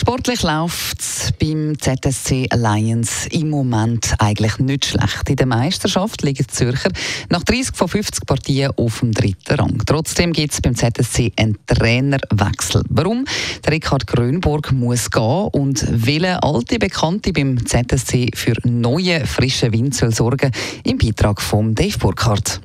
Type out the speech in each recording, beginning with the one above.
Sportlich läuft es beim ZSC Alliance im Moment eigentlich nicht schlecht. In der Meisterschaft liegen die Zürcher nach 30 von 50 Partien auf dem dritten Rang. Trotzdem gibt es beim ZSC einen Trainerwechsel. Warum? Der Ricard Grönborg muss gehen und welche alte Bekannte beim ZSC für neue, frische Wind soll sorgen, im Beitrag von Dave Burkhardt.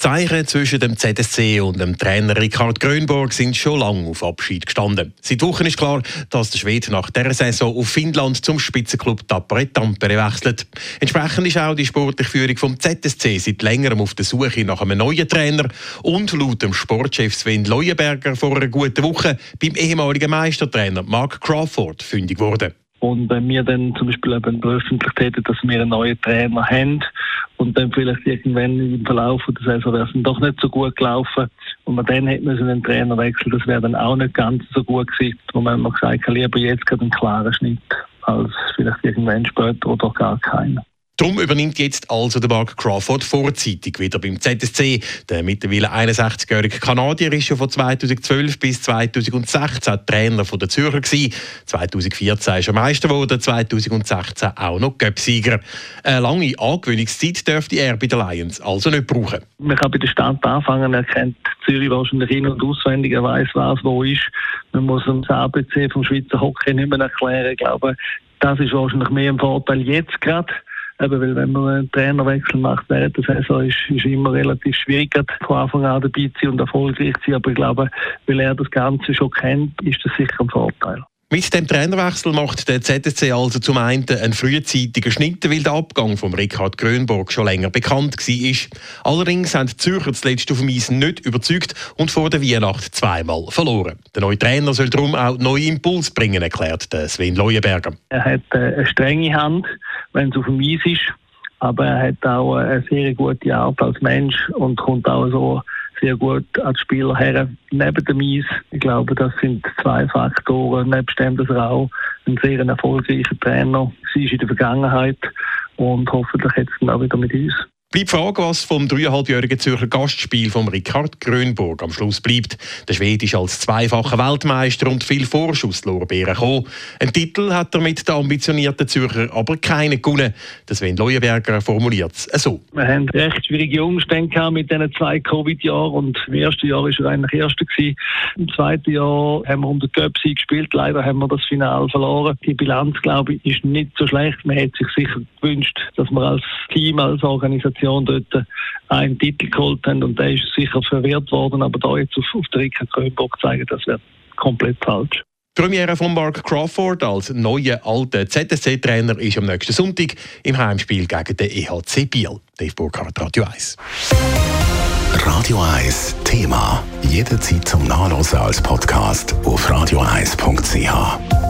Zeichen zwischen dem ZSC und dem Trainer Ricard Grönborg sind schon lange auf Abschied gestanden. Seit Wochen ist klar, dass der Schwede nach dieser Saison auf Finnland zum Spitzenklub Tappere Tampere wechselt. Entsprechend ist auch die sportliche Führung vom ZSC seit längerem auf der Suche nach einem neuen Trainer und laut dem Sportchef Sven Leuenberger vor einer guten Woche beim ehemaligen Meistertrainer Mark Crawford fündig wurde. Und wenn wir dann zum Beispiel eben veröffentlicht hätten, dass wir einen neuen Trainer haben und dann vielleicht irgendwann im Verlauf der Saison wäre es doch nicht so gut gelaufen und man dann hätte müssen einen Trainer wechseln, das wäre dann auch nicht ganz so gut gewesen. Wo man gesagt hat, lieber jetzt gerade einen klaren Schnitt als vielleicht irgendwann später oder gar keinen. Darum übernimmt jetzt also der Mark Crawford vorzeitig wieder beim ZSC. Der mittlerweile 61-jährige Kanadier ist schon von 2012 bis 2016 Trainer der Zürcher gewesen. 2014 ist er Meister geworden, 2016 auch noch Göpsieger. Eine lange Angewöhnungszeit dürfte er bei den Lions also nicht brauchen. Man kann bei der Stadt anfangen, er kennt Zürich wahrscheinlich in- und auswendig, er weiß, was wo ist. Man muss das ABC vom Schweizer Hockey nicht mehr erklären. Ich glaube, das ist wahrscheinlich mehr ein Vorteil jetzt gerade. Eben, weil wenn man einen Trainerwechsel macht während der Saison, ist es immer relativ schwierig, von Anfang an dabei zu sein und erfolgreich zu sein. Aber ich glaube, weil er das Ganze schon kennt, ist das sicher ein Vorteil. Mit dem Trainerwechsel macht der ZSC also zum einen einen frühzeitigen Schnitt, weil der Abgang von Richard Grönborg schon länger bekannt war. Allerdings haben die Zürcher zuletzt auf dem Eis nicht überzeugt und vor der Weihnacht zweimal verloren. Der neue Trainer soll darum auch neue Impuls bringen, erklärt Sven Leuenberger. Er hat äh, eine strenge Hand, wenn es auf dem Eis ist, aber er hat auch eine sehr gute Art als Mensch und kommt auch so sehr gut als Spieler her. Neben dem Eis, ich glaube, das sind zwei Faktoren. Nebst dem, dass er auch ein sehr erfolgreicher Trainer war in der Vergangenheit und hoffentlich jetzt auch wieder mit uns. Bleibt Frage, was vom dreieinhalbjährigen Zürcher Gastspiel von Richard Grönborg am Schluss bleibt. Der Schwede ist als zweifacher Weltmeister und viel Vorschusslorbeeren gekommen. Ein Titel hat er mit den ambitionierten Zürcher aber keinen gewonnen. Das Sven Leuenberger formuliert es so. Wir haben recht schwierige Umstände mit diesen zwei Covid-Jahren und im ersten Jahr war er eigentlich Erster gewesen. Im zweiten Jahr haben wir um den gespielt. Leider haben wir das Finale verloren. Die Bilanz, glaube ich, ist nicht so schlecht. Man hätte sich sicher gewünscht, dass wir als Team, als Organisation Organisation dort einen Titel geholt haben und der ist sicher verwehrt worden, aber da jetzt auf, auf der Rika Grönbock zeigen, das wäre komplett falsch. Die Premiere von Mark Crawford als neuer alter ZSC-Trainer ist am nächsten Sonntag im Heimspiel gegen den EHC Biel. Dave Burkhardt, Radio 1. Radio 1 Thema. Jederzeit zum Nachlesen als Podcast auf radio1.ch.